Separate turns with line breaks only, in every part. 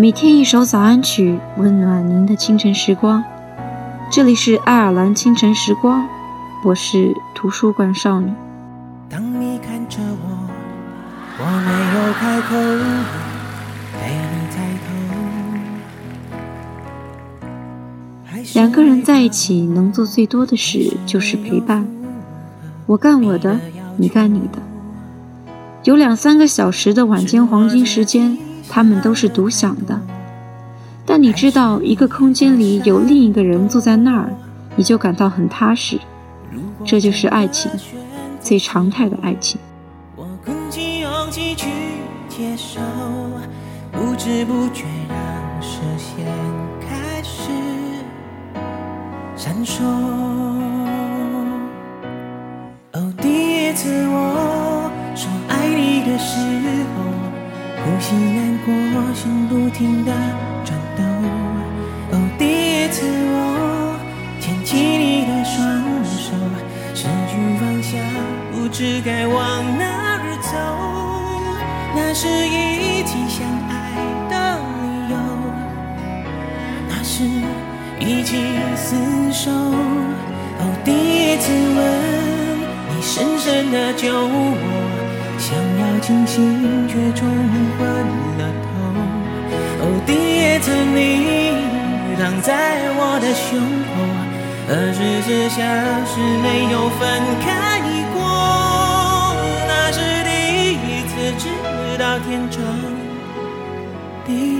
每天一首早安曲，温暖您的清晨时光。这里是爱尔兰清晨时光，我是图书馆少女。
当你看着我，我没有开口，陪你抬头。
两个人在一起能做最多的事就是陪伴，我干我的，你干你的。有两三个小时的晚间黄金时间，他们都是独享的。但你知道，一个空间里有另一个人坐在那儿，你就感到很踏实。这就是爱情，最常态的爱情。
我鼓起勇气去接受，不知不觉让视线开始闪烁。哦，第一次我说爱你的时候，呼吸难过，心不停的转动。哦，第一次我牵起你的双手，失去方向，不知该往哪儿走。那是一起相爱的理由，那是一起厮守。哦，第一次吻你，深深的救我，想要清醒却冲昏了头。哦，第一次你躺在我的胸口，二十四小时没有分开过，那是第一次知道天长地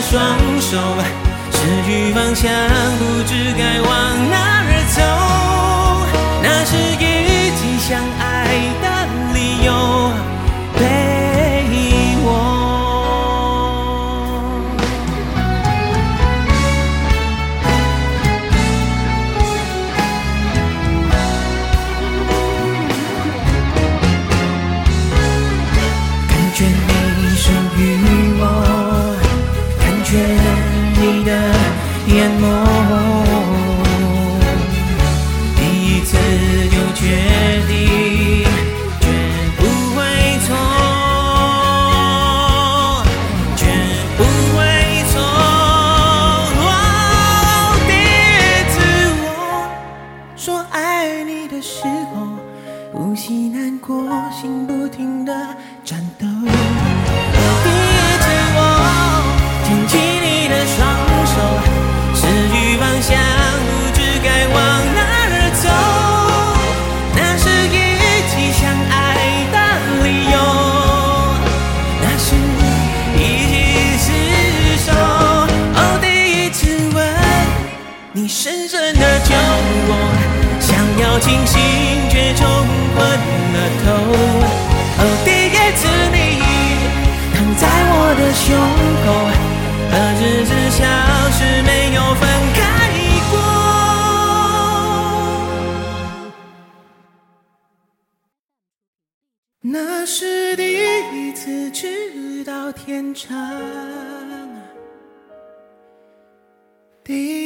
双手，失去方向，第一次就决定，绝不会错，绝不会错。哦第一次我说爱你的时候，呼吸难过，心不停的颤抖。清醒却冲昏了头。哦，第一次你躺在我的胸口，二十四小时没有分开过。那是第一次知道天长地